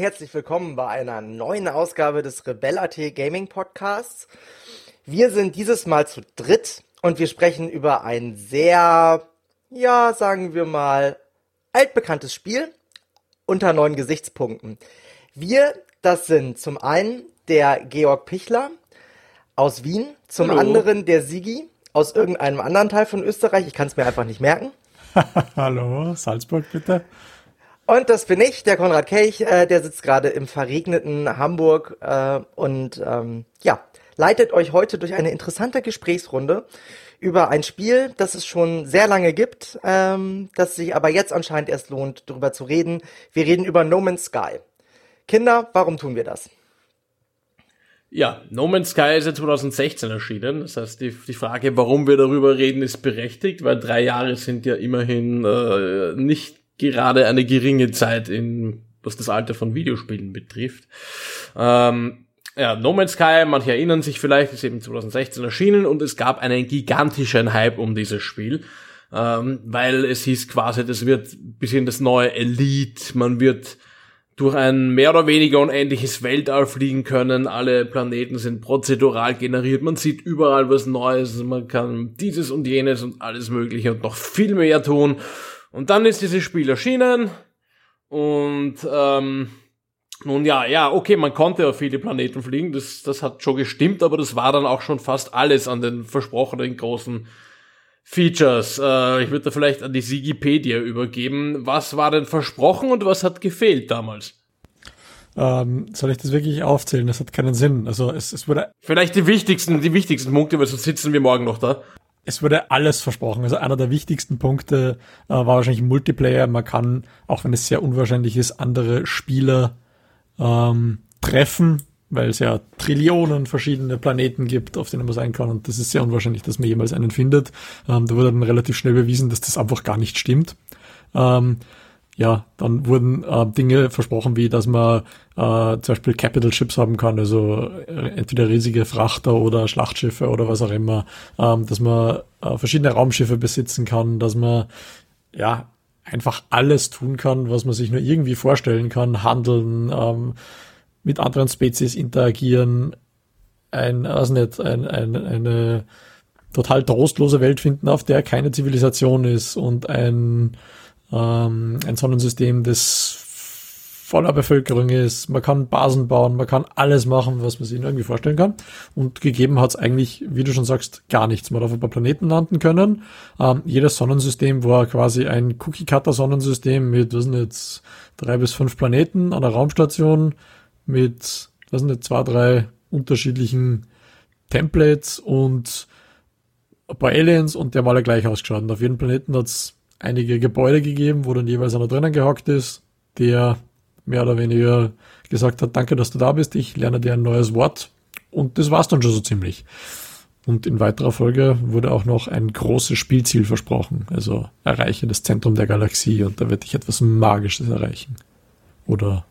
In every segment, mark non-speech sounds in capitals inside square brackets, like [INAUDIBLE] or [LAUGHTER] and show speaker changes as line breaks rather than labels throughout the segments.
Herzlich willkommen bei einer neuen Ausgabe des Rebella.at Gaming Podcasts. Wir sind dieses Mal zu dritt und wir sprechen über ein sehr, ja, sagen wir mal, altbekanntes Spiel unter neuen Gesichtspunkten. Wir, das sind zum einen der Georg Pichler aus Wien, zum
Hallo.
anderen der Sigi aus irgendeinem anderen Teil von Österreich. Ich kann es mir einfach nicht merken. [LAUGHS]
Hallo, Salzburg bitte.
Und das bin ich, der Konrad Kelch, äh, der sitzt gerade im verregneten Hamburg äh, und ähm, ja, leitet euch heute durch eine interessante Gesprächsrunde über ein Spiel, das es schon sehr lange gibt, ähm, das sich aber jetzt anscheinend erst lohnt, darüber zu reden. Wir reden über No Man's Sky. Kinder, warum tun wir das?
Ja, No Man's Sky ist ja 2016 erschienen. Das heißt, die, die Frage, warum wir darüber reden, ist berechtigt, weil drei Jahre sind ja immerhin äh, nicht gerade eine geringe Zeit in was das Alter von Videospielen betrifft. Ähm, ja, No Man's Sky, manche erinnern sich vielleicht, ist eben 2016 erschienen und es gab einen gigantischen Hype um dieses Spiel, ähm, weil es hieß quasi, das wird bisschen das neue Elite, man wird durch ein mehr oder weniger unendliches Weltall fliegen können. Alle Planeten sind prozedural generiert. Man sieht überall was Neues. Man kann dieses und jenes und alles Mögliche und noch viel mehr tun. Und dann ist dieses Spiel erschienen. Und ähm, nun ja, ja, okay, man konnte auf viele Planeten fliegen. Das, das hat schon gestimmt, aber das war dann auch schon fast alles an den versprochenen großen Features. Äh, ich würde da vielleicht an die Sigipedia übergeben. Was war denn versprochen und was hat gefehlt damals?
Ähm, soll ich das wirklich aufzählen? Das hat keinen Sinn. Also es, es wurde
Vielleicht die wichtigsten, die wichtigsten Punkte, weil sonst sitzen wir morgen noch da.
Es wurde alles versprochen. Also einer der wichtigsten Punkte äh, war wahrscheinlich Multiplayer. Man kann, auch wenn es sehr unwahrscheinlich ist, andere Spieler ähm, treffen, weil es ja Trillionen verschiedene Planeten gibt, auf denen man sein kann. Und das ist sehr unwahrscheinlich, dass man jemals einen findet. Ähm, da wurde dann relativ schnell bewiesen, dass das einfach gar nicht stimmt. Ähm, ja, dann wurden äh, Dinge versprochen, wie dass man äh, zum Beispiel Capital Ships haben kann, also äh, entweder riesige Frachter oder Schlachtschiffe oder was auch immer, ähm, dass man äh, verschiedene Raumschiffe besitzen kann, dass man ja einfach alles tun kann, was man sich nur irgendwie vorstellen kann, handeln, ähm, mit anderen Spezies interagieren, ein, also nicht, ein, ein, eine total trostlose Welt finden, auf der keine Zivilisation ist und ein ähm, ein Sonnensystem, das voller Bevölkerung ist. Man kann Basen bauen, man kann alles machen, was man sich irgendwie vorstellen kann. Und gegeben hat es eigentlich, wie du schon sagst, gar nichts. Man darf ein paar Planeten landen können. Ähm, jedes Sonnensystem war quasi ein Cookie-Cutter-Sonnensystem mit, was sind jetzt, drei bis fünf Planeten an der Raumstation mit, was sind jetzt, zwei, drei unterschiedlichen Templates und ein paar Aliens und die haben alle gleich ausgeschaut. Und auf jedem Planeten hat's einige Gebäude gegeben, wo dann jeweils einer drinnen gehockt ist, der mehr oder weniger gesagt hat, danke, dass du da bist, ich lerne dir ein neues Wort. Und das war's dann schon so ziemlich. Und in weiterer Folge wurde auch noch ein großes Spielziel versprochen. Also erreiche das Zentrum der Galaxie und da wird dich etwas Magisches erreichen. Oder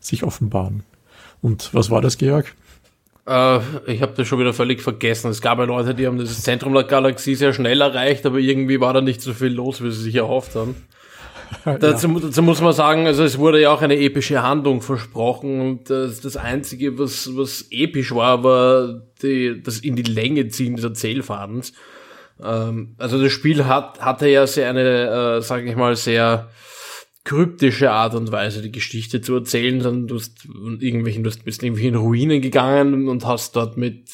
sich offenbaren. Und was war das, Georg?
Äh, ich habe das schon wieder völlig vergessen. Es gab ja Leute, die haben das Zentrum der Galaxie sehr schnell erreicht, aber irgendwie war da nicht so viel los, wie sie sich erhofft haben. [LAUGHS] Dazu, dazu muss man sagen, also es wurde ja auch eine epische Handlung versprochen und das, das Einzige, was, was episch war, war die, das in die Länge ziehen des Erzählfadens. Ähm, also das Spiel hat, hatte ja sehr eine, äh, sage ich mal, sehr kryptische Art und Weise, die Geschichte zu erzählen, dann du hast irgendwelchen, du bist irgendwie in Ruinen gegangen und hast dort mit,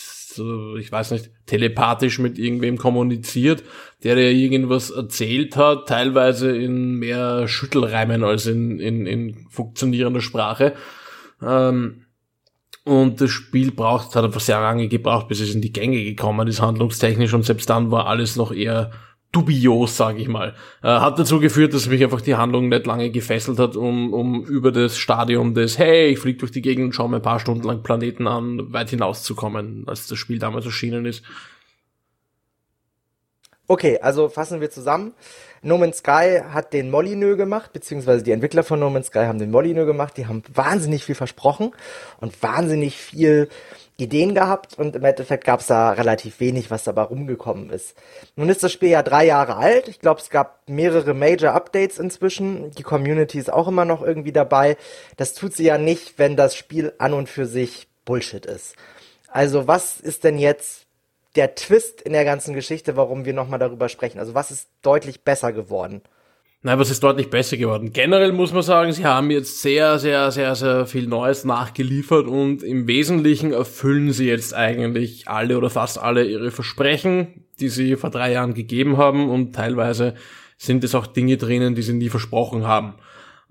ich weiß nicht, telepathisch mit irgendwem kommuniziert, der dir irgendwas erzählt hat, teilweise in mehr Schüttelreimen als in, in, in funktionierender Sprache. Ähm, und das Spiel braucht, hat einfach sehr lange gebraucht, bis es in die Gänge gekommen ist, handlungstechnisch, und selbst dann war alles noch eher dubios, sage ich mal. Äh, hat dazu geführt, dass mich einfach die Handlung nicht lange gefesselt hat, um, um über das Stadium des Hey, ich flieg durch die Gegend und schaue mir ein paar Stunden lang Planeten an, weit hinauszukommen, als das Spiel damals erschienen ist.
Okay, also fassen wir zusammen. No Man's Sky hat den Molyneux gemacht, beziehungsweise die Entwickler von No Man's Sky haben den Molyneux gemacht. Die haben wahnsinnig viel versprochen und wahnsinnig viel Ideen gehabt und im Endeffekt gab es da relativ wenig, was dabei rumgekommen ist. Nun ist das Spiel ja drei Jahre alt. Ich glaube, es gab mehrere Major Updates inzwischen. Die Community ist auch immer noch irgendwie dabei. Das tut sie ja nicht, wenn das Spiel an und für sich Bullshit ist. Also was ist denn jetzt der Twist in der ganzen Geschichte, warum wir nochmal darüber sprechen? Also was ist deutlich besser geworden?
Nein, was ist deutlich besser geworden? Generell muss man sagen, sie haben jetzt sehr, sehr, sehr, sehr viel Neues nachgeliefert und im Wesentlichen erfüllen sie jetzt eigentlich alle oder fast alle ihre Versprechen, die sie vor drei Jahren gegeben haben und teilweise sind es auch Dinge drinnen, die sie nie versprochen haben.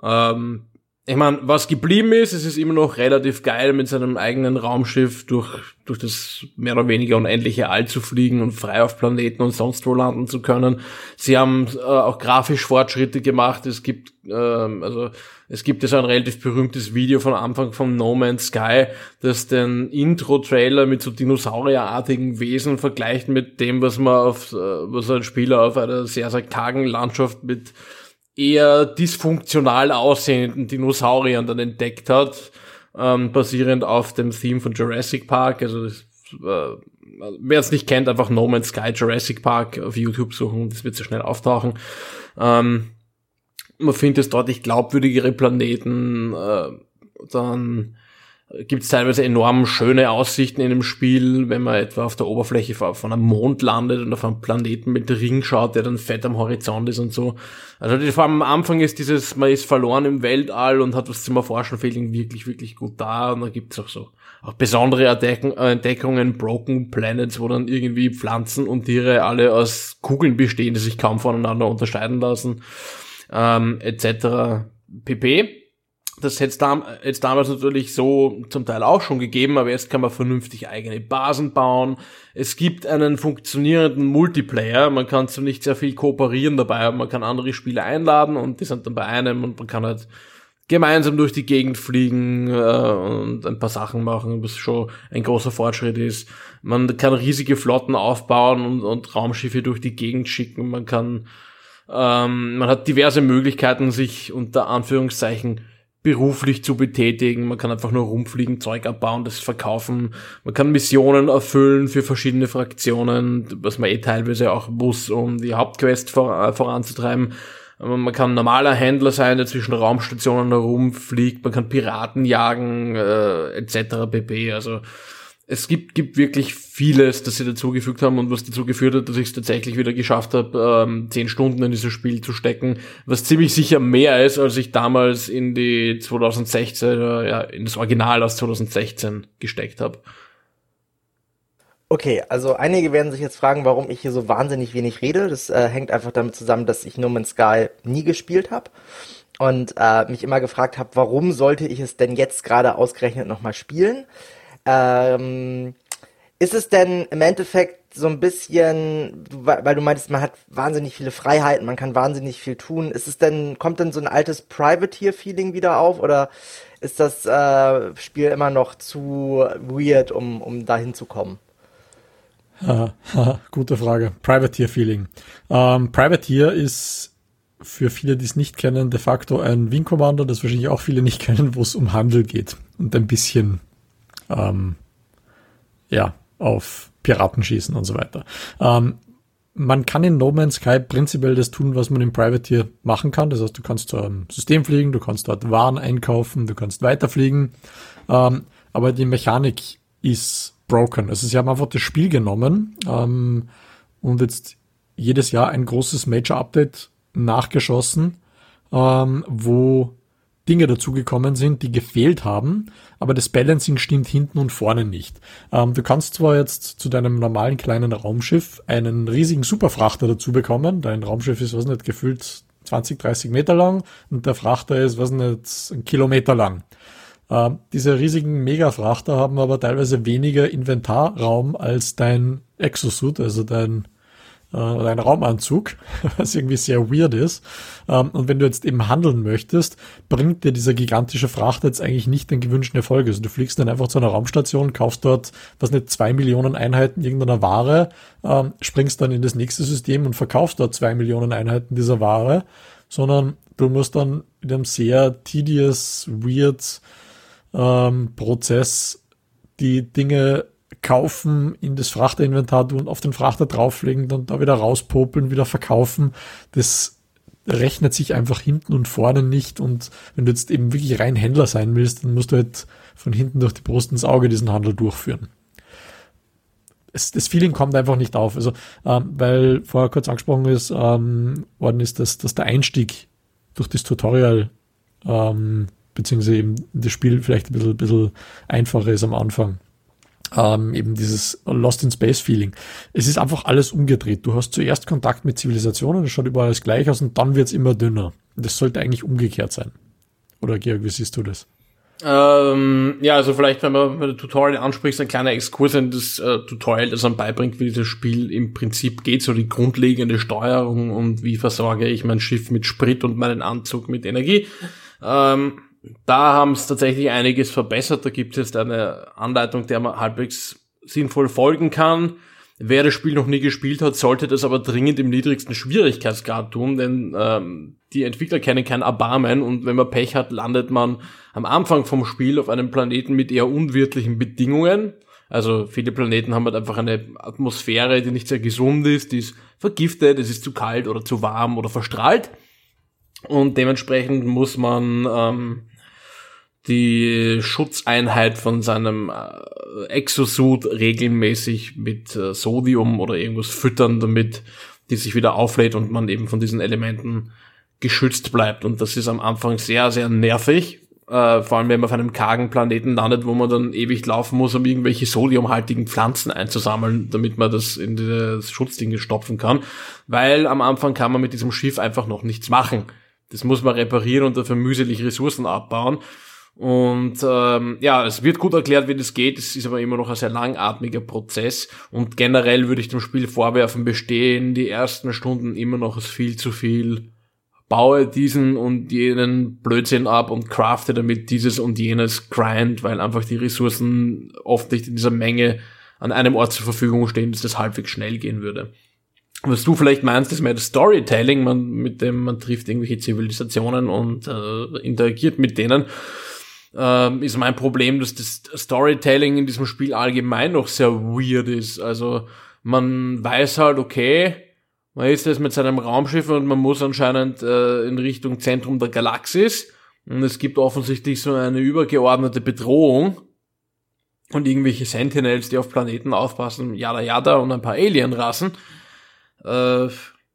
Ähm, ich meine, was geblieben ist, es ist immer noch relativ geil, mit seinem eigenen Raumschiff durch, durch das mehr oder weniger unendliche All zu fliegen und frei auf Planeten und sonst wo landen zu können. Sie haben äh, auch grafisch Fortschritte gemacht. Es gibt, ähm, also es gibt so ein relativ berühmtes Video von Anfang von No Man's Sky, das den Intro-Trailer mit so dinosaurierartigen Wesen vergleicht mit dem, was man auf, äh, was ein Spieler auf einer sehr, sehr kargen Landschaft mit eher dysfunktional aussehenden Dinosauriern dann entdeckt hat, ähm, basierend auf dem Theme von Jurassic Park. Also äh, wer es nicht kennt, einfach No Man's Sky Jurassic Park auf YouTube suchen, das wird so schnell auftauchen. Ähm, man findet es deutlich glaubwürdigere Planeten, äh, dann gibt es teilweise enorm schöne Aussichten in dem Spiel, wenn man etwa auf der Oberfläche von einem Mond landet und auf einem Planeten mit Ring schaut, der dann fett am Horizont ist und so. Also vor allem am Anfang ist dieses, man ist verloren im Weltall und hat was zum Erforschen, Feeling wirklich, wirklich gut da. Und dann gibt es auch so auch besondere Entdeckungen, Broken Planets, wo dann irgendwie Pflanzen und Tiere alle aus Kugeln bestehen, die sich kaum voneinander unterscheiden lassen, ähm, etc. pp. Das hätte es jetzt damals natürlich so zum Teil auch schon gegeben, aber jetzt kann man vernünftig eigene Basen bauen. Es gibt einen funktionierenden Multiplayer. Man kann so nicht sehr viel kooperieren dabei, aber man kann andere Spieler einladen und die sind dann bei einem und man kann halt gemeinsam durch die Gegend fliegen äh, und ein paar Sachen machen, was schon ein großer Fortschritt ist. Man kann riesige Flotten aufbauen und, und Raumschiffe durch die Gegend schicken. Man kann, ähm, man hat diverse Möglichkeiten, sich unter Anführungszeichen beruflich zu betätigen. Man kann einfach nur rumfliegen, Zeug abbauen, das verkaufen. Man kann Missionen erfüllen für verschiedene Fraktionen, was man eh teilweise auch muss, um die Hauptquest vor, äh, voranzutreiben. Man kann normaler Händler sein, der zwischen Raumstationen herumfliegt. Man kann Piraten jagen, äh, etc. pp. Also es gibt, gibt wirklich vieles, das sie dazugefügt haben und was dazu geführt hat, dass ich es tatsächlich wieder geschafft habe, ähm, zehn Stunden in dieses Spiel zu stecken, was ziemlich sicher mehr ist, als ich damals in die 2016, äh, ja, in das Original aus 2016 gesteckt habe.
Okay, also einige werden sich jetzt fragen, warum ich hier so wahnsinnig wenig rede. Das äh, hängt einfach damit zusammen, dass ich No Man's Sky nie gespielt habe und äh, mich immer gefragt habe, warum sollte ich es denn jetzt gerade ausgerechnet nochmal spielen? Ähm, ist es denn im Endeffekt so ein bisschen, weil du meintest, man hat wahnsinnig viele Freiheiten, man kann wahnsinnig viel tun. Ist es denn, kommt denn so ein altes Privateer-Feeling wieder auf oder ist das äh, Spiel immer noch zu weird, um, um da hinzukommen?
Gute Frage. Privateer-Feeling. Ähm, Privateer ist für viele, die es nicht kennen, de facto ein Wing Commander, das wahrscheinlich auch viele nicht kennen, wo es um Handel geht und ein bisschen ähm, ja, auf Piraten schießen und so weiter. Ähm, man kann in No Man's Sky prinzipiell das tun, was man im Privateer machen kann. Das heißt, du kannst zu einem System fliegen, du kannst dort Waren einkaufen, du kannst weiterfliegen. Ähm, aber die Mechanik ist broken. Also sie haben einfach das Spiel genommen ähm, und jetzt jedes Jahr ein großes Major-Update nachgeschossen, ähm, wo Dinge dazugekommen sind, die gefehlt haben, aber das Balancing stimmt hinten und vorne nicht. Ähm, du kannst zwar jetzt zu deinem normalen kleinen Raumschiff einen riesigen Superfrachter dazu bekommen. Dein Raumschiff ist, was nicht, gefüllt 20, 30 Meter lang und der Frachter ist, was nicht, ein Kilometer lang. Ähm, diese riesigen Megafrachter haben aber teilweise weniger Inventarraum als dein Exosuit, also dein oder ein Raumanzug, [LAUGHS] was irgendwie sehr weird ist. Ähm, und wenn du jetzt eben handeln möchtest, bringt dir dieser gigantische Frachter jetzt eigentlich nicht den gewünschten Erfolg. Also du fliegst dann einfach zu einer Raumstation, kaufst dort, was nicht, zwei Millionen Einheiten irgendeiner Ware, ähm, springst dann in das nächste System und verkaufst dort zwei Millionen Einheiten dieser Ware, sondern du musst dann in einem sehr tedious, weird ähm, Prozess die Dinge kaufen, in das Frachterinventar tun, auf den Frachter drauflegen, dann da wieder rauspopeln, wieder verkaufen. Das rechnet sich einfach hinten und vorne nicht. Und wenn du jetzt eben wirklich rein Händler sein willst, dann musst du halt von hinten durch die Brust ins Auge diesen Handel durchführen. Es, das Feeling kommt einfach nicht auf. Also, ähm, weil vorher kurz angesprochen ist, ähm, worden ist, dass, dass der Einstieg durch das Tutorial ähm, beziehungsweise eben das Spiel vielleicht ein bisschen, bisschen einfacher ist am Anfang. Ähm, eben dieses Lost in Space Feeling. Es ist einfach alles umgedreht. Du hast zuerst Kontakt mit Zivilisationen, das schaut überall alles gleich aus und dann wird's immer dünner. Das sollte eigentlich umgekehrt sein. Oder Georg, wie siehst du das?
Ähm, ja, also vielleicht, wenn man dem Tutorial anspricht, ein kleiner Exkurs in das äh, Tutorial, das einem beibringt, wie das Spiel im Prinzip geht, so die grundlegende Steuerung und wie versorge ich mein Schiff mit Sprit und meinen Anzug mit Energie. Ähm, da haben es tatsächlich einiges verbessert. Da gibt es jetzt eine Anleitung, der man halbwegs sinnvoll folgen kann. Wer das Spiel noch nie gespielt hat, sollte das aber dringend im niedrigsten Schwierigkeitsgrad tun, denn ähm, die Entwickler kennen kein Erbarmen und wenn man Pech hat, landet man am Anfang vom Spiel auf einem Planeten mit eher unwirtlichen Bedingungen. Also viele Planeten haben halt einfach eine Atmosphäre, die nicht sehr gesund ist, die ist vergiftet, es ist zu kalt oder zu warm oder verstrahlt. Und dementsprechend muss man ähm, die Schutzeinheit von seinem äh, Exosuit regelmäßig mit äh, Sodium oder irgendwas füttern, damit die sich wieder auflädt und man eben von diesen Elementen geschützt bleibt. Und das ist am Anfang sehr, sehr nervig. Äh, vor allem, wenn man auf einem kargen Planeten landet, wo man dann ewig laufen muss, um irgendwelche sodiumhaltigen Pflanzen einzusammeln, damit man das in das Schutzding stopfen kann. Weil am Anfang kann man mit diesem Schiff einfach noch nichts machen. Das muss man reparieren und dafür mühselig Ressourcen abbauen. Und ähm, ja, es wird gut erklärt, wie das geht. Es ist aber immer noch ein sehr langatmiger Prozess. Und generell würde ich dem Spiel vorwerfen, bestehen die ersten Stunden immer noch als viel zu viel. Baue diesen und jenen Blödsinn ab und crafte damit dieses und jenes Grind, weil einfach die Ressourcen oft nicht in dieser Menge an einem Ort zur Verfügung stehen, dass das halbwegs schnell gehen würde was du vielleicht meinst, ist mehr das Storytelling, man, mit dem man trifft irgendwelche Zivilisationen und äh, interagiert mit denen. Ähm, ist mein Problem, dass das Storytelling in diesem Spiel allgemein noch sehr weird ist. Also man weiß halt, okay, man ist jetzt mit seinem Raumschiff und man muss anscheinend äh, in Richtung Zentrum der Galaxis. Und es gibt offensichtlich so eine übergeordnete Bedrohung und irgendwelche Sentinels, die auf Planeten aufpassen, yada yada und ein paar Alienrassen. Äh,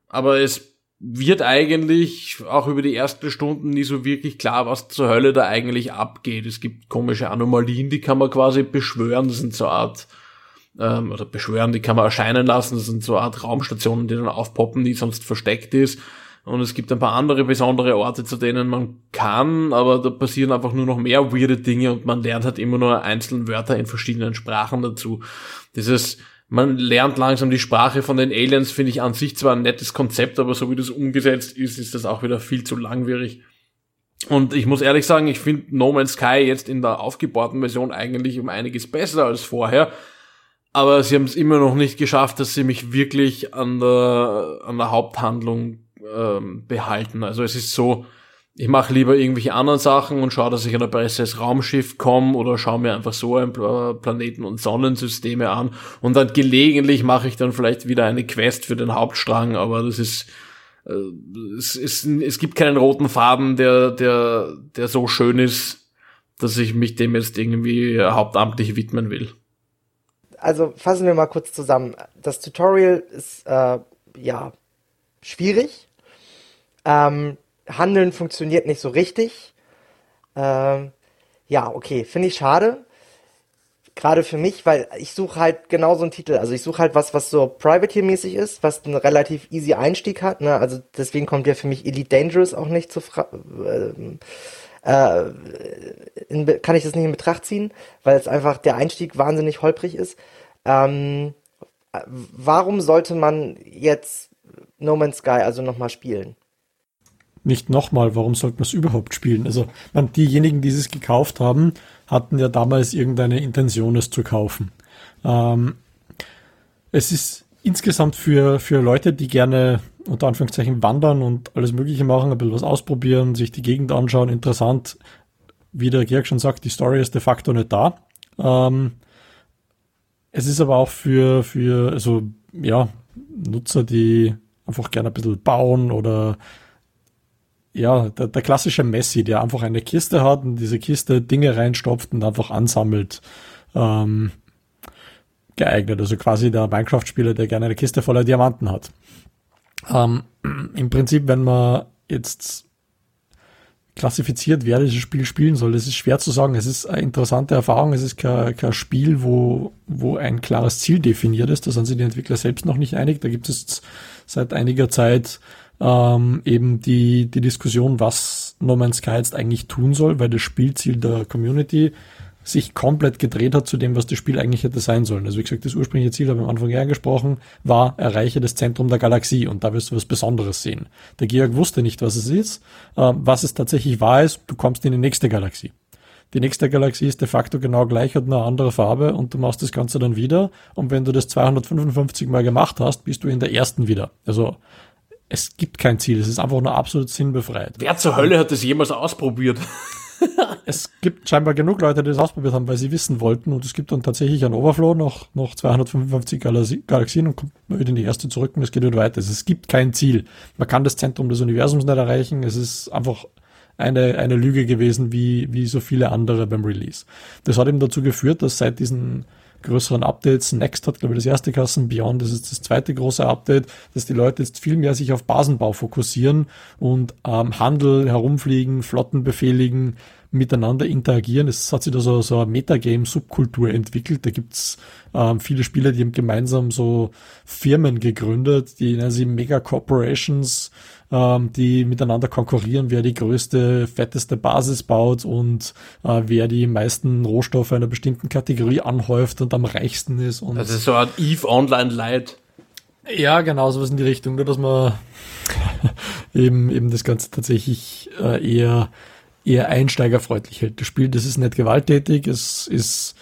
aber es wird eigentlich auch über die ersten Stunden nie so wirklich klar, was zur Hölle da eigentlich abgeht. Es gibt komische Anomalien, die kann man quasi beschwören. Das sind so Art, ähm, oder beschwören, die kann man erscheinen lassen. Das sind so Art Raumstationen, die dann aufpoppen, die sonst versteckt ist. Und es gibt ein paar andere besondere Orte, zu denen man kann, aber da passieren einfach nur noch mehr weirde Dinge und man lernt halt immer nur einzelne Wörter in verschiedenen Sprachen dazu. Dieses man lernt langsam die Sprache von den Aliens, finde ich an sich zwar ein nettes Konzept, aber so wie das umgesetzt ist, ist das auch wieder viel zu langwierig. Und ich muss ehrlich sagen, ich finde No Man's Sky jetzt in der aufgebauten Version eigentlich um einiges besser als vorher. Aber sie haben es immer noch nicht geschafft, dass sie mich wirklich an der, an der Haupthandlung ähm, behalten. Also es ist so, ich mache lieber irgendwelche anderen Sachen und schaue, dass ich an ein besseres Raumschiff komme oder schaue mir einfach so ein Planeten- und Sonnensysteme an und dann gelegentlich mache ich dann vielleicht wieder eine Quest für den Hauptstrang, aber das ist äh, es, ist, es gibt keinen roten Faden, der, der, der so schön ist, dass ich mich dem jetzt irgendwie hauptamtlich widmen will.
Also fassen wir mal kurz zusammen. Das Tutorial ist äh, ja schwierig. Ähm, Handeln funktioniert nicht so richtig. Ähm, ja, okay, finde ich schade. Gerade für mich, weil ich suche halt genau so einen Titel. Also ich suche halt was, was so Privateer-mäßig ist, was einen relativ easy Einstieg hat. Ne? Also deswegen kommt ja für mich Elite Dangerous auch nicht zu Fra äh, äh, in, kann ich das nicht in Betracht ziehen, weil es einfach der Einstieg wahnsinnig holprig ist. Ähm, warum sollte man jetzt No Man's Sky also nochmal spielen?
Nicht nochmal, warum sollte man es überhaupt spielen? Also, man, diejenigen, die es gekauft haben, hatten ja damals irgendeine Intention, es zu kaufen. Ähm, es ist insgesamt für, für Leute, die gerne unter Anführungszeichen wandern und alles Mögliche machen, ein bisschen was ausprobieren, sich die Gegend anschauen, interessant. Wie der Georg schon sagt, die Story ist de facto nicht da. Ähm, es ist aber auch für, für, also, ja, Nutzer, die einfach gerne ein bisschen bauen oder ja, der, der klassische Messi, der einfach eine Kiste hat und diese Kiste Dinge reinstopft und einfach ansammelt, ähm, geeignet. Also quasi der Minecraft-Spieler, der gerne eine Kiste voller Diamanten hat. Ähm, Im Prinzip, wenn man jetzt klassifiziert, wer dieses Spiel spielen soll, das ist schwer zu sagen. Es ist eine interessante Erfahrung. Es ist kein, kein Spiel, wo, wo ein klares Ziel definiert ist. Da sind sich die Entwickler selbst noch nicht einig. Da gibt es seit einiger Zeit ähm, eben die, die Diskussion, was No Man's Sky jetzt eigentlich tun soll, weil das Spielziel der Community sich komplett gedreht hat zu dem, was das Spiel eigentlich hätte sein sollen. Also wie gesagt, das ursprüngliche Ziel, habe ich am Anfang ja angesprochen, war, erreiche das Zentrum der Galaxie und da wirst du was Besonderes sehen. Der Georg wusste nicht, was es ist. Ähm, was es tatsächlich war, ist, du kommst in die nächste Galaxie. Die nächste Galaxie ist de facto genau gleich, hat eine andere Farbe und du machst das Ganze dann wieder. Und wenn du das 255 Mal gemacht hast, bist du in der ersten wieder. Also es gibt kein Ziel, es ist einfach nur absolut sinnbefreit.
Wer zur Hölle hat das jemals ausprobiert? [LAUGHS]
es gibt scheinbar genug Leute, die das ausprobiert haben, weil sie wissen wollten. Und es gibt dann tatsächlich ein Overflow noch, noch 255 Galaxien und kommt wieder in die erste zurück und es geht wieder weiter. Also es gibt kein Ziel. Man kann das Zentrum des Universums nicht erreichen. Es ist einfach eine, eine Lüge gewesen, wie, wie so viele andere beim Release. Das hat eben dazu geführt, dass seit diesen größeren Updates. Next hat, glaube ich, das erste Kassen, Beyond das ist das zweite große Update, dass die Leute jetzt viel mehr sich auf Basenbau fokussieren und ähm, Handel herumfliegen, Flotten befehligen, miteinander interagieren. Es hat sich da so, so eine Metagame-Subkultur entwickelt. Da gibt's ähm, viele Spieler, die haben gemeinsam so Firmen gegründet, die nennen sie Mega Corporations, ähm, die miteinander konkurrieren, wer die größte, fetteste Basis baut und äh, wer die meisten Rohstoffe einer bestimmten Kategorie anhäuft und am reichsten ist. Und
das ist so eine Eve Online Light.
Ja, genau, sowas in die Richtung, nur dass man [LAUGHS] eben, eben das Ganze tatsächlich äh, eher eher einsteigerfreundlich hält. Das Spiel, das ist nicht gewalttätig, es ist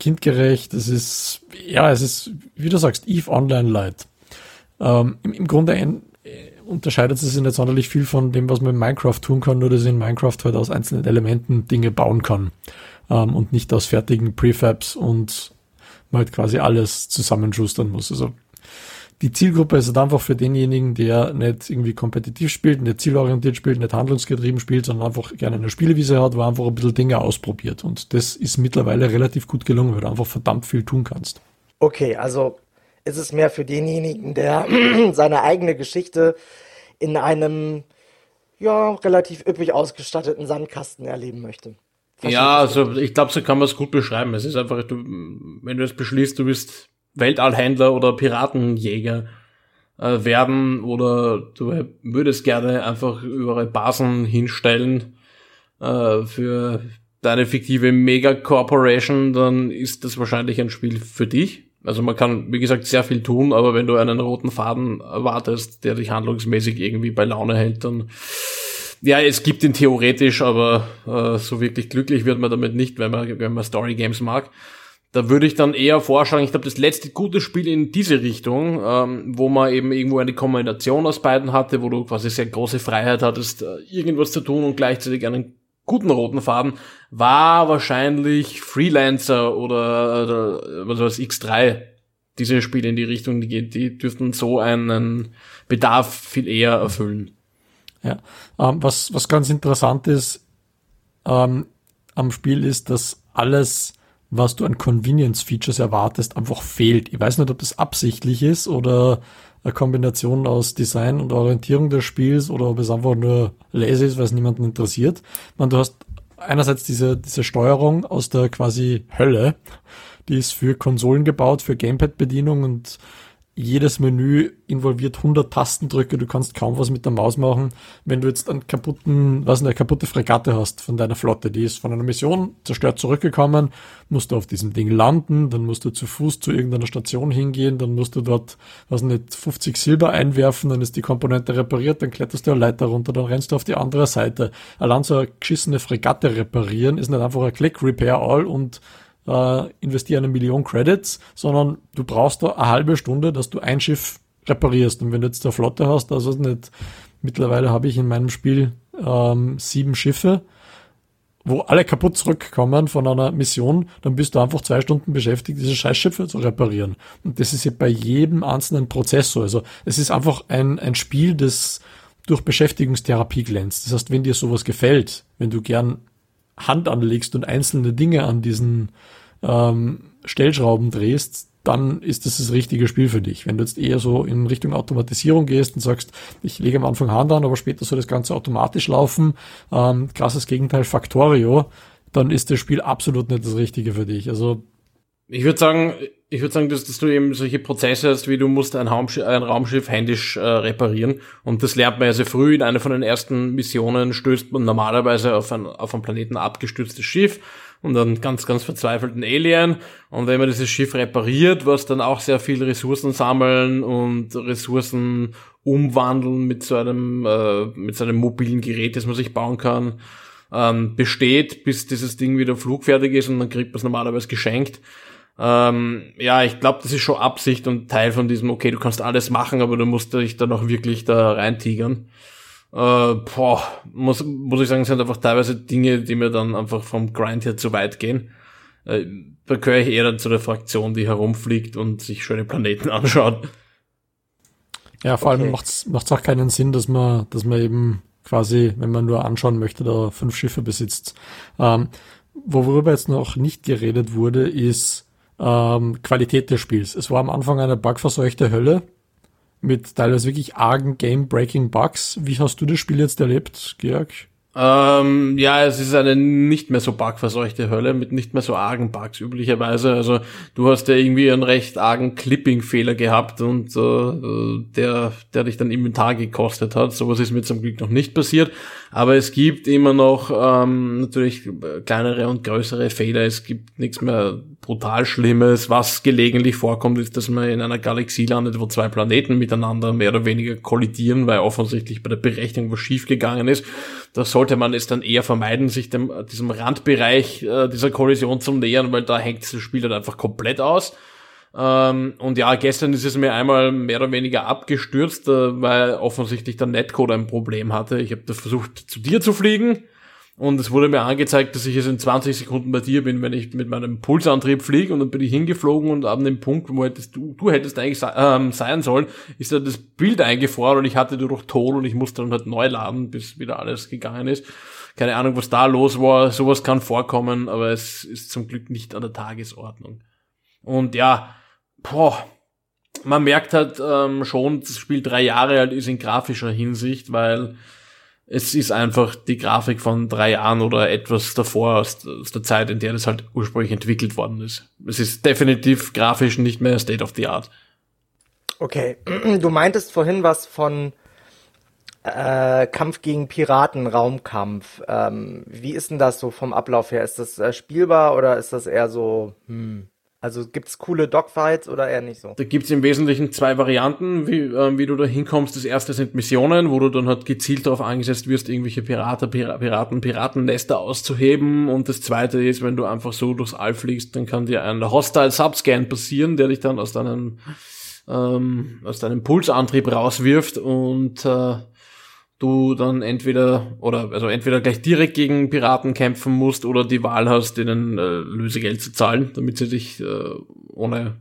kindgerecht, es ist, ja, es ist, wie du sagst, Eve Online Light. Ähm, im, Im Grunde ein, unterscheidet es sich nicht sonderlich viel von dem, was man in Minecraft tun kann, nur dass in Minecraft halt aus einzelnen Elementen Dinge bauen kann ähm, und nicht aus fertigen Prefabs und man halt quasi alles zusammenschustern muss. Also die Zielgruppe ist halt einfach für denjenigen, der nicht irgendwie kompetitiv spielt, nicht zielorientiert spielt, nicht handlungsgetrieben spielt, sondern einfach gerne eine Spielewiese hat, wo einfach ein bisschen Dinge ausprobiert. Und das ist mittlerweile relativ gut gelungen, weil du einfach verdammt viel tun kannst.
Okay, also ist es mehr für denjenigen, der [CLEARS THROAT] seine eigene Geschichte in einem ja, relativ üppig ausgestatteten Sandkasten erleben möchte.
ja, also ich glaube, so kann man es gut beschreiben. Es ist einfach, du, wenn du es beschließt, du bist Weltallhändler oder Piratenjäger äh, werden oder du würdest gerne einfach überall Basen hinstellen äh, für deine fiktive Mega-Corporation, dann ist das wahrscheinlich ein Spiel für dich. Also man kann, wie gesagt, sehr viel tun, aber wenn du einen roten Faden erwartest, der dich handlungsmäßig irgendwie bei Laune hält, dann ja, es gibt ihn theoretisch, aber äh, so wirklich glücklich wird man damit nicht, wenn man, wenn man Story Games mag. Da würde ich dann eher vorschlagen, ich glaube, das letzte gute Spiel in diese Richtung, ähm, wo man eben irgendwo eine Kombination aus beiden hatte, wo du quasi sehr große Freiheit hattest, äh, irgendwas zu tun und gleichzeitig einen guten roten Faden, war wahrscheinlich Freelancer oder, oder was weiß X3. Diese Spiele in die Richtung, die, die dürften so einen Bedarf viel eher erfüllen.
Ja, ähm, was, was ganz interessant ist ähm, am Spiel ist, dass alles was du an Convenience-Features erwartest, einfach fehlt. Ich weiß nicht, ob das absichtlich ist oder eine Kombination aus Design und Orientierung des Spiels oder ob es einfach nur lazy ist, weil es niemanden interessiert. Man, du hast einerseits diese, diese Steuerung aus der quasi Hölle, die ist für Konsolen gebaut, für Gamepad-Bedienung und jedes Menü involviert 100 Tastendrücke, du kannst kaum was mit der Maus machen. Wenn du jetzt einen kaputten, was eine kaputte Fregatte hast von deiner Flotte, die ist von einer Mission zerstört zurückgekommen, musst du auf diesem Ding landen, dann musst du zu Fuß zu irgendeiner Station hingehen, dann musst du dort, was nicht, 50 Silber einwerfen, dann ist die Komponente repariert, dann kletterst du eine Leiter runter, dann rennst du auf die andere Seite. Allein so eine geschissene Fregatte reparieren ist nicht einfach ein Click, Repair All und äh, investiere eine Million Credits, sondern du brauchst da eine halbe Stunde, dass du ein Schiff reparierst. Und wenn du jetzt eine Flotte hast, also nicht, mittlerweile habe ich in meinem Spiel ähm, sieben Schiffe wo alle kaputt zurückkommen von einer Mission, dann bist du einfach zwei Stunden beschäftigt, diese Scheißschiffe zu reparieren. Und das ist ja bei jedem einzelnen Prozess so. Also es ist einfach ein, ein Spiel, das durch Beschäftigungstherapie glänzt. Das heißt, wenn dir sowas gefällt, wenn du gern Hand anlegst und einzelne Dinge an diesen ähm, Stellschrauben drehst, dann ist das das richtige Spiel für dich. Wenn du jetzt eher so in Richtung Automatisierung gehst und sagst, ich lege am Anfang Hand an, aber später soll das Ganze automatisch laufen, ähm, krasses Gegenteil Factorio, dann ist das Spiel absolut nicht das Richtige für dich. Also
ich würde sagen, ich würde sagen, dass, dass, du eben solche Prozesse hast, wie du musst ein, Raumschiff, ein Raumschiff händisch äh, reparieren. Und das lernt man ja sehr früh. In einer von den ersten Missionen stößt man normalerweise auf ein, auf ein Planeten abgestürztes Schiff und einen ganz, ganz verzweifelten Alien. Und wenn man dieses Schiff repariert, was dann auch sehr viel Ressourcen sammeln und Ressourcen umwandeln mit so einem, äh, mit so einem mobilen Gerät, das man sich bauen kann, ähm, besteht, bis dieses Ding wieder flugfertig ist und dann kriegt man es normalerweise geschenkt. Ähm, ja, ich glaube, das ist schon Absicht und Teil von diesem, okay, du kannst alles machen, aber du musst dich dann auch wirklich da reintigern. Äh, boah, muss, muss ich sagen, sind einfach teilweise Dinge, die mir dann einfach vom Grind her zu weit gehen. Äh, da gehöre ich eher dann zu der Fraktion, die herumfliegt und sich schöne Planeten [LAUGHS] anschaut.
Ja, vor okay. allem macht es auch keinen Sinn, dass man, dass man eben quasi, wenn man nur anschauen möchte, da fünf Schiffe besitzt. Ähm, worüber jetzt noch nicht geredet wurde, ist ähm, Qualität des Spiels. Es war am Anfang eine bugverseuchte Hölle mit teilweise wirklich argen Game-Breaking Bugs. Wie hast du das Spiel jetzt erlebt, Georg?
Ähm, ja, es ist eine nicht mehr so bugverseuchte Hölle mit nicht mehr so argen Bugs üblicherweise. Also du hast ja irgendwie einen recht argen Clipping-Fehler gehabt und äh, der, der dich dann Inventar gekostet hat. Sowas ist mir zum Glück noch nicht passiert. Aber es gibt immer noch ähm, natürlich kleinere und größere Fehler. Es gibt nichts mehr brutal Schlimmes. Was gelegentlich vorkommt, ist, dass man in einer Galaxie landet, wo zwei Planeten miteinander mehr oder weniger kollidieren, weil offensichtlich bei der Berechnung was schiefgegangen ist. Da sollte man es dann eher vermeiden, sich dem, diesem Randbereich äh, dieser Kollision zu nähern, weil da hängt das Spiel dann einfach komplett aus. Ähm, und ja, gestern ist es mir einmal mehr oder weniger abgestürzt, äh, weil offensichtlich der Netcode ein Problem hatte. Ich habe versucht, zu dir zu fliegen und es wurde mir angezeigt, dass ich jetzt in 20 Sekunden bei dir bin, wenn ich mit meinem Pulsantrieb fliege und dann bin ich hingeflogen und ab dem Punkt, wo hättest du, du hättest eigentlich ähm, sein sollen, ist da das Bild eingefroren und ich hatte nur noch Ton und ich musste dann halt neu laden, bis wieder alles gegangen ist. Keine Ahnung, was da los war. Sowas kann vorkommen, aber es ist zum Glück nicht an der Tagesordnung. Und ja, boah, man merkt halt ähm, schon, das Spiel drei Jahre alt ist in grafischer Hinsicht, weil es ist einfach die Grafik von drei Jahren oder etwas davor aus, aus, der Zeit, in der das halt ursprünglich entwickelt worden ist. Es ist definitiv grafisch nicht mehr State of the Art.
Okay, [CLEARS THROAT] du meintest vorhin was von äh, Kampf gegen Piraten, Raumkampf. Ähm, wie ist denn das so vom Ablauf her? Ist das äh, spielbar oder ist das eher so, hm, also gibt's coole Dogfights oder eher nicht so?
Da gibt's im Wesentlichen zwei Varianten, wie, äh, wie du da hinkommst. Das erste sind Missionen, wo du dann halt gezielt darauf angesetzt wirst, irgendwelche Piraten, Piraten, Piratennester auszuheben. Und das zweite ist, wenn du einfach so durchs All fliegst, dann kann dir ein Hostile Subscan passieren, der dich dann aus deinem, ähm, aus deinem Pulsantrieb rauswirft und äh, du dann entweder oder also entweder gleich direkt gegen Piraten kämpfen musst oder die Wahl hast, denen äh, Lösegeld zu zahlen, damit sie dich äh, ohne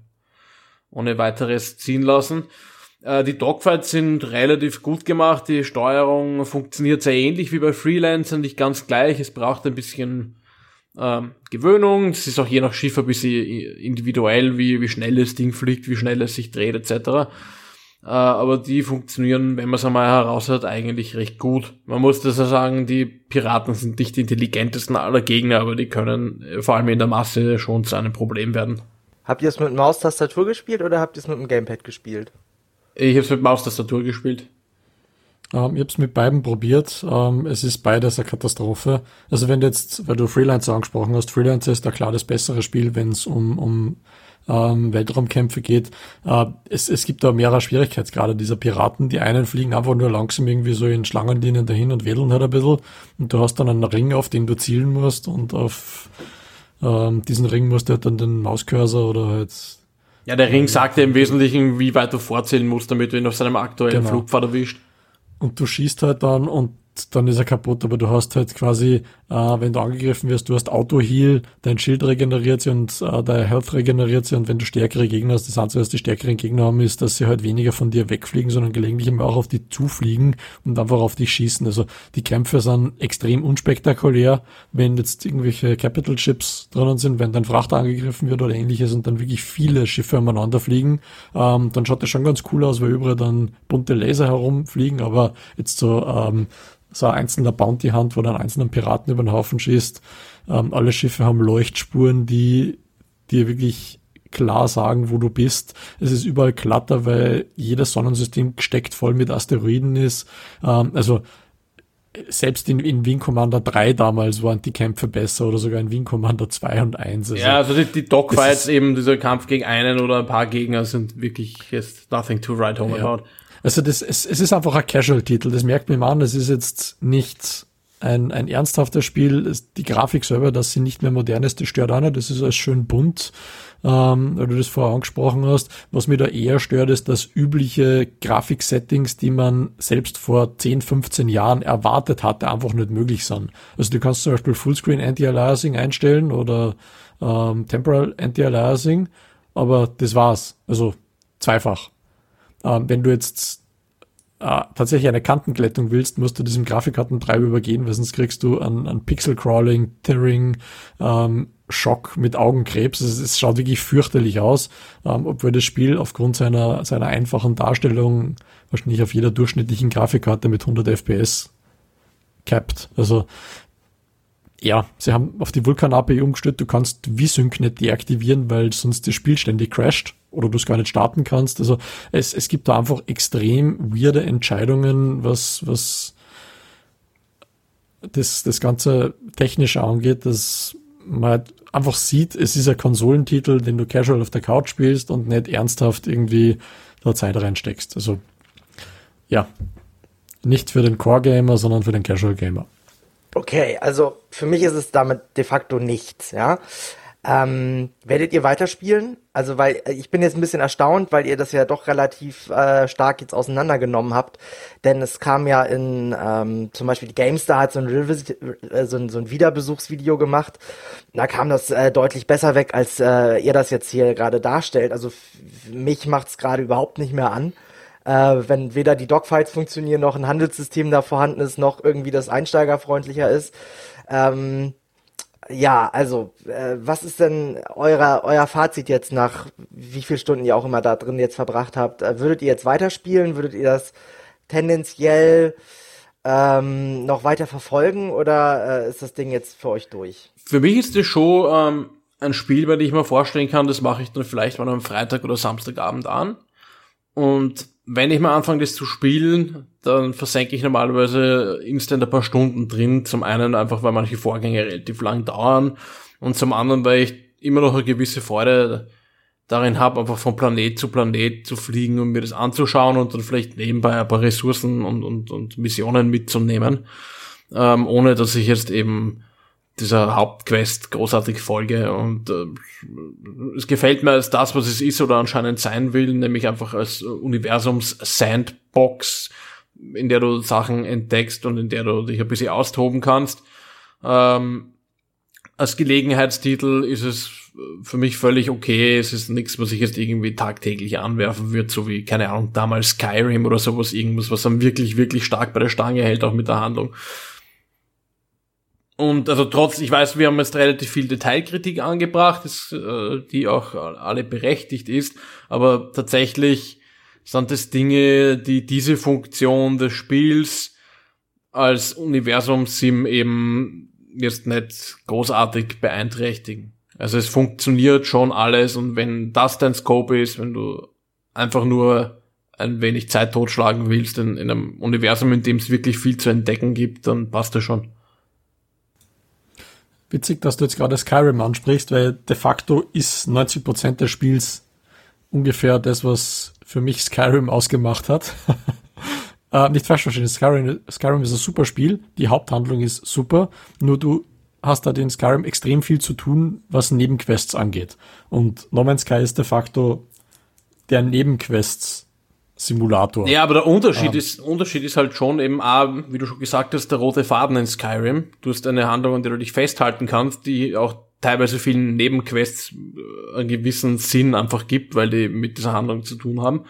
ohne weiteres ziehen lassen. Äh, die Dogfights sind relativ gut gemacht, die Steuerung funktioniert sehr ähnlich wie bei Freelancer, nicht ganz gleich. Es braucht ein bisschen ähm, Gewöhnung. Es ist auch je nach Schiff ein bisschen individuell, wie, wie schnell das Ding fliegt, wie schnell es sich dreht, etc. Äh, aber die funktionieren, wenn man es einmal heraus hat, eigentlich recht gut. Man muss das ja sagen, die Piraten sind nicht die intelligentesten aller Gegner, aber die können äh, vor allem in der Masse schon zu einem Problem werden.
Habt ihr es mit Maustastatur gespielt oder habt ihr es mit dem Gamepad gespielt?
Ich habe es mit Maustastatur gespielt.
Ähm, ich habe es mit beiden probiert. Ähm, es ist beides eine Katastrophe. Also wenn du jetzt, weil du Freelancer angesprochen hast, Freelancer ist da klar das bessere Spiel, wenn es um, um ähm, Weltraumkämpfe geht. Äh, es, es gibt da mehrere Schwierigkeitsgrade dieser Piraten. Die einen fliegen einfach nur langsam irgendwie so in Schlangenlinien dahin und wedeln halt ein bisschen. Und du hast dann einen Ring, auf den du zielen musst und auf ähm, diesen Ring musst du halt dann den Mauscursor oder halt
ja, der Ring sagt dir im Wesentlichen, wie weit du vorzählen musst, damit du ihn auf seinem aktuellen genau. Flugpfad erwischt.
Und du schießt halt dann und dann ist er kaputt, aber du hast halt quasi, äh, wenn du angegriffen wirst, du hast Auto-Heal, dein Schild regeneriert sich und äh, dein Health regeneriert sich und wenn du stärkere Gegner hast, das Einzige, was die stärkeren Gegner haben, ist, dass sie halt weniger von dir wegfliegen, sondern gelegentlich immer auch auf dich zufliegen und einfach auf dich schießen. Also die Kämpfe sind extrem unspektakulär, wenn jetzt irgendwelche Capital Ships drinnen sind, wenn dein Frachter angegriffen wird oder ähnliches und dann wirklich viele Schiffe umeinander fliegen, ähm, dann schaut das schon ganz cool aus, weil überall dann bunte Laser herumfliegen, aber jetzt so ähm, so ein einzelner Bounty-Hand, wo dann einzelnen Piraten über den Haufen schießt. Ähm, alle Schiffe haben Leuchtspuren, die dir wirklich klar sagen, wo du bist. Es ist überall glatter, weil jedes Sonnensystem gesteckt voll mit Asteroiden ist. Ähm, also selbst in, in Wing Commander 3 damals waren die Kämpfe besser oder sogar in Wing Commander 2 und 1.
Also ja, also die, die Dogfights eben, dieser Kampf gegen einen oder ein paar Gegner sind wirklich jetzt nothing to write home ja. about.
Also das, es, es ist einfach ein Casual-Titel, das merkt man an, es ist jetzt nicht ein, ein ernsthaftes Spiel. Die Grafik selber, dass sie nicht mehr modern ist, das stört auch nicht, das ist alles schön bunt, ähm, weil du das vorher angesprochen hast. Was mir da eher stört, ist, dass übliche Grafik-Settings, die man selbst vor 10, 15 Jahren erwartet hatte, einfach nicht möglich sind. Also du kannst zum Beispiel Fullscreen Anti-Aliasing einstellen oder ähm, Temporal Anti-Aliasing, aber das war's. Also zweifach. Ähm, wenn du jetzt äh, tatsächlich eine Kantenglättung willst, musst du diesem Grafikkartentreiber übergehen, weil sonst kriegst du an, an Pixel-Crawling, Tearing, ähm, Schock mit Augenkrebs. Es, es schaut wirklich fürchterlich aus, ähm, obwohl das Spiel aufgrund seiner, seiner einfachen Darstellung wahrscheinlich auf jeder durchschnittlichen Grafikkarte mit 100 FPS capped. Also ja, sie haben auf die Vulkan-API umgestellt, du kannst V-Sync nicht deaktivieren, weil sonst das Spiel ständig crasht oder du es gar nicht starten kannst. Also es, es gibt da einfach extrem weirde Entscheidungen, was, was das, das ganze Technische angeht, dass man halt einfach sieht, es ist ein Konsolentitel, den du casual auf der Couch spielst und nicht ernsthaft irgendwie da Zeit reinsteckst. Also ja, nicht für den Core-Gamer, sondern für den Casual-Gamer.
Okay, also für mich ist es damit de facto nichts, ja. Ähm, werdet ihr weiterspielen? Also, weil äh, ich bin jetzt ein bisschen erstaunt, weil ihr das ja doch relativ äh, stark jetzt auseinandergenommen habt. Denn es kam ja in, ähm, zum Beispiel die GameStar hat so ein, äh, so ein, so ein Wiederbesuchsvideo gemacht. Da kam das äh, deutlich besser weg, als äh, ihr das jetzt hier gerade darstellt. Also mich macht's gerade überhaupt nicht mehr an äh, wenn weder die Dogfights funktionieren, noch ein Handelssystem da vorhanden ist, noch irgendwie das einsteigerfreundlicher ist. Ähm, ja, also, äh, was ist denn euer, euer Fazit jetzt nach wie viel Stunden ihr auch immer da drin jetzt verbracht habt? Äh, würdet ihr jetzt weiterspielen? Würdet ihr das tendenziell ähm, noch weiter verfolgen oder äh, ist das Ding jetzt für euch durch?
Für mich ist es schon ähm, ein Spiel, bei dem ich mir vorstellen kann, das mache ich dann vielleicht mal am Freitag oder Samstagabend an. Und wenn ich mal anfange, das zu spielen, dann versenke ich normalerweise instant ein paar Stunden drin. Zum einen einfach, weil manche Vorgänge relativ lang dauern und zum anderen, weil ich immer noch eine gewisse Freude darin habe, einfach von Planet zu Planet zu fliegen und mir das anzuschauen und dann vielleicht nebenbei ein paar Ressourcen und, und, und Missionen mitzunehmen, ähm, ohne dass ich jetzt eben dieser Hauptquest großartig folge und äh, es gefällt mir als das, was es ist oder anscheinend sein will, nämlich einfach als Universums-Sandbox, in der du Sachen entdeckst und in der du dich ein bisschen austoben kannst. Ähm, als Gelegenheitstitel ist es für mich völlig okay. Es ist nichts, was ich jetzt irgendwie tagtäglich anwerfen würde, so wie, keine Ahnung, damals Skyrim oder sowas, irgendwas, was dann wirklich, wirklich stark bei der Stange hält, auch mit der Handlung. Und also trotz, ich weiß, wir haben jetzt relativ viel Detailkritik angebracht, ist, äh, die auch alle berechtigt ist, aber tatsächlich sind es Dinge, die diese Funktion des Spiels als Universum-Sim eben jetzt nicht großartig beeinträchtigen. Also es funktioniert schon alles und wenn das dein Scope ist, wenn du einfach nur ein wenig Zeit totschlagen willst in, in einem Universum, in dem es wirklich viel zu entdecken gibt, dann passt das schon.
Witzig, dass du jetzt gerade Skyrim ansprichst, weil de facto ist 90% des Spiels ungefähr das, was für mich Skyrim ausgemacht hat. [LAUGHS] äh, nicht falsch verstehen, Skyrim, Skyrim ist ein super Spiel, die Haupthandlung ist super, nur du hast da in Skyrim extrem viel zu tun, was Nebenquests angeht. Und No Man's Sky ist de facto der Nebenquests Simulator.
Ja, aber der Unterschied ähm. ist, Unterschied ist halt schon eben, auch, wie du schon gesagt hast, der rote Faden in Skyrim. Du hast eine Handlung, an der du dich festhalten kannst, die auch teilweise vielen Nebenquests äh, einen gewissen Sinn einfach gibt, weil die mit dieser Handlung zu tun haben.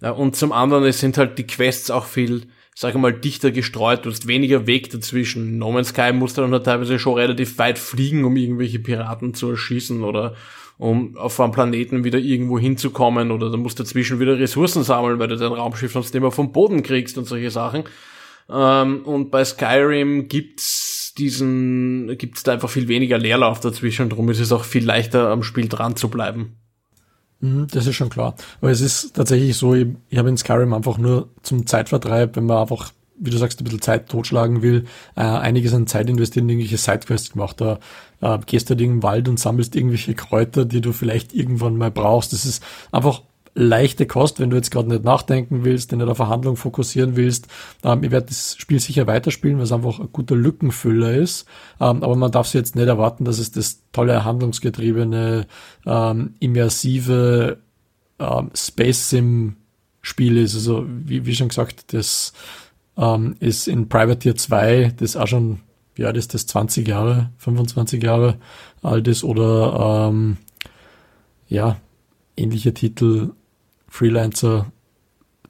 Und zum anderen, es sind halt die Quests auch viel, sag ich mal, dichter gestreut. Du hast weniger Weg dazwischen. No Man's Sky musst du dann halt teilweise schon relativ weit fliegen, um irgendwelche Piraten zu erschießen oder um auf einem Planeten wieder irgendwo hinzukommen oder dann musst du dazwischen wieder Ressourcen sammeln, weil du dein Raumschiff sonst immer vom Boden kriegst und solche Sachen. Ähm, und bei Skyrim gibt's diesen, gibt's da einfach viel weniger Leerlauf dazwischen, darum ist es auch viel leichter am Spiel dran zu bleiben.
Mhm, das ist schon klar. Aber es ist tatsächlich so, ich, ich habe in Skyrim einfach nur zum Zeitvertreib, wenn man einfach, wie du sagst, ein bisschen Zeit totschlagen will, äh, einiges an Zeit investieren in irgendwelche Sidequests gemacht. Da äh, gehst du halt in den Wald und sammelst irgendwelche Kräuter, die du vielleicht irgendwann mal brauchst. Das ist einfach leichte Kost, wenn du jetzt gerade nicht nachdenken willst, nicht auf Verhandlung fokussieren willst. Ähm, ich werde das Spiel sicher weiterspielen, weil es einfach ein guter Lückenfüller ist. Ähm, aber man darf sich jetzt nicht erwarten, dass es das tolle handlungsgetriebene, ähm, immersive ähm, Space Sim Spiel ist. Also wie, wie schon gesagt, das ähm, ist in Privateer 2, das auch schon, ja, das ist das 20 Jahre, 25 Jahre alt ist oder ähm, ja, ähnliche Titel Freelancer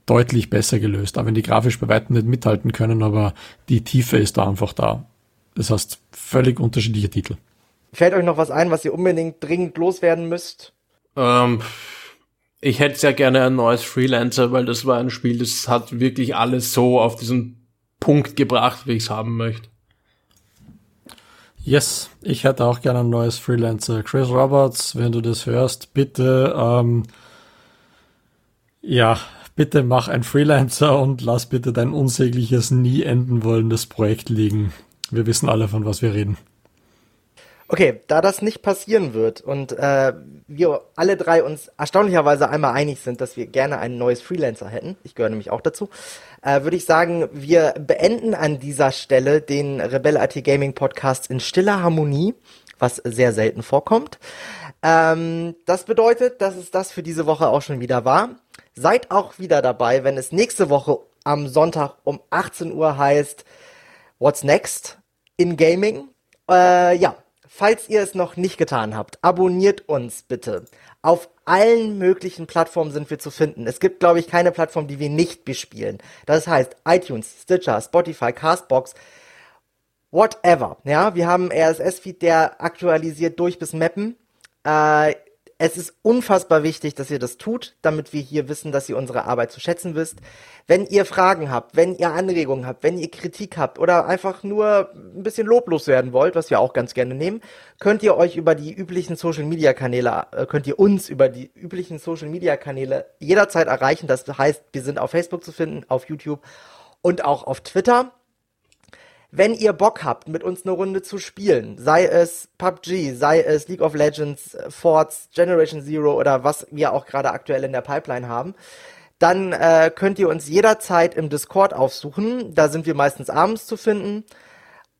deutlich besser gelöst, auch wenn die grafisch bei weitem nicht mithalten können, aber die Tiefe ist da einfach da. Das heißt, völlig unterschiedliche Titel.
Fällt euch noch was ein, was ihr unbedingt dringend loswerden müsst?
Ähm, ich hätte sehr gerne ein neues Freelancer, weil das war ein Spiel, das hat wirklich alles so auf diesen Punkt gebracht, wie ich es haben möchte.
Yes, ich hätte auch gerne ein neues Freelancer. Chris Roberts, wenn du das hörst, bitte ähm, ja, bitte mach ein Freelancer und lass bitte dein unsägliches, nie enden wollendes Projekt liegen. Wir wissen alle, von was wir reden.
Okay, da das nicht passieren wird und äh, wir alle drei uns erstaunlicherweise einmal einig sind, dass wir gerne ein neues Freelancer hätten, ich gehöre nämlich auch dazu, äh, würde ich sagen, wir beenden an dieser Stelle den Rebel IT Gaming Podcast in stiller Harmonie, was sehr selten vorkommt. Ähm, das bedeutet, dass es das für diese Woche auch schon wieder war. Seid auch wieder dabei, wenn es nächste Woche am Sonntag um 18 Uhr heißt What's Next in Gaming. Äh, ja, falls ihr es noch nicht getan habt, abonniert uns bitte. Auf allen möglichen Plattformen sind wir zu finden. Es gibt, glaube ich, keine Plattform, die wir nicht bespielen. Das heißt iTunes, Stitcher, Spotify, Castbox, whatever. Ja, wir haben RSS-Feed, der aktualisiert durch bis Mappen. Äh, es ist unfassbar wichtig, dass ihr das tut, damit wir hier wissen, dass ihr unsere Arbeit zu schätzen wisst. Wenn ihr Fragen habt, wenn ihr Anregungen habt, wenn ihr Kritik habt oder einfach nur ein bisschen loblos werden wollt, was wir auch ganz gerne nehmen, könnt ihr euch über die üblichen Social Media Kanäle, äh, könnt ihr uns über die üblichen Social Media Kanäle jederzeit erreichen. Das heißt, wir sind auf Facebook zu finden, auf YouTube und auch auf Twitter. Wenn ihr Bock habt, mit uns eine Runde zu spielen, sei es PUBG, sei es League of Legends, Forts, Generation Zero oder was wir auch gerade aktuell in der Pipeline haben, dann äh, könnt ihr uns jederzeit im Discord aufsuchen. Da sind wir meistens abends zu finden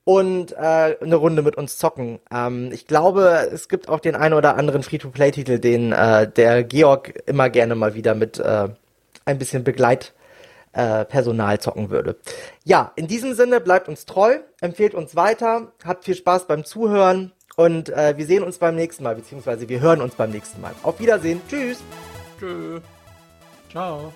und äh, eine Runde mit uns zocken. Ähm, ich glaube, es gibt auch den einen oder anderen Free-to-Play-Titel, den äh, der Georg immer gerne mal wieder mit äh, ein bisschen Begleit äh, Personal zocken würde. Ja, in diesem Sinne bleibt uns treu, empfehlt uns weiter, habt viel Spaß beim Zuhören und äh, wir sehen uns beim nächsten Mal, beziehungsweise wir hören uns beim nächsten Mal. Auf Wiedersehen, tschüss.
Tschüss. Ciao.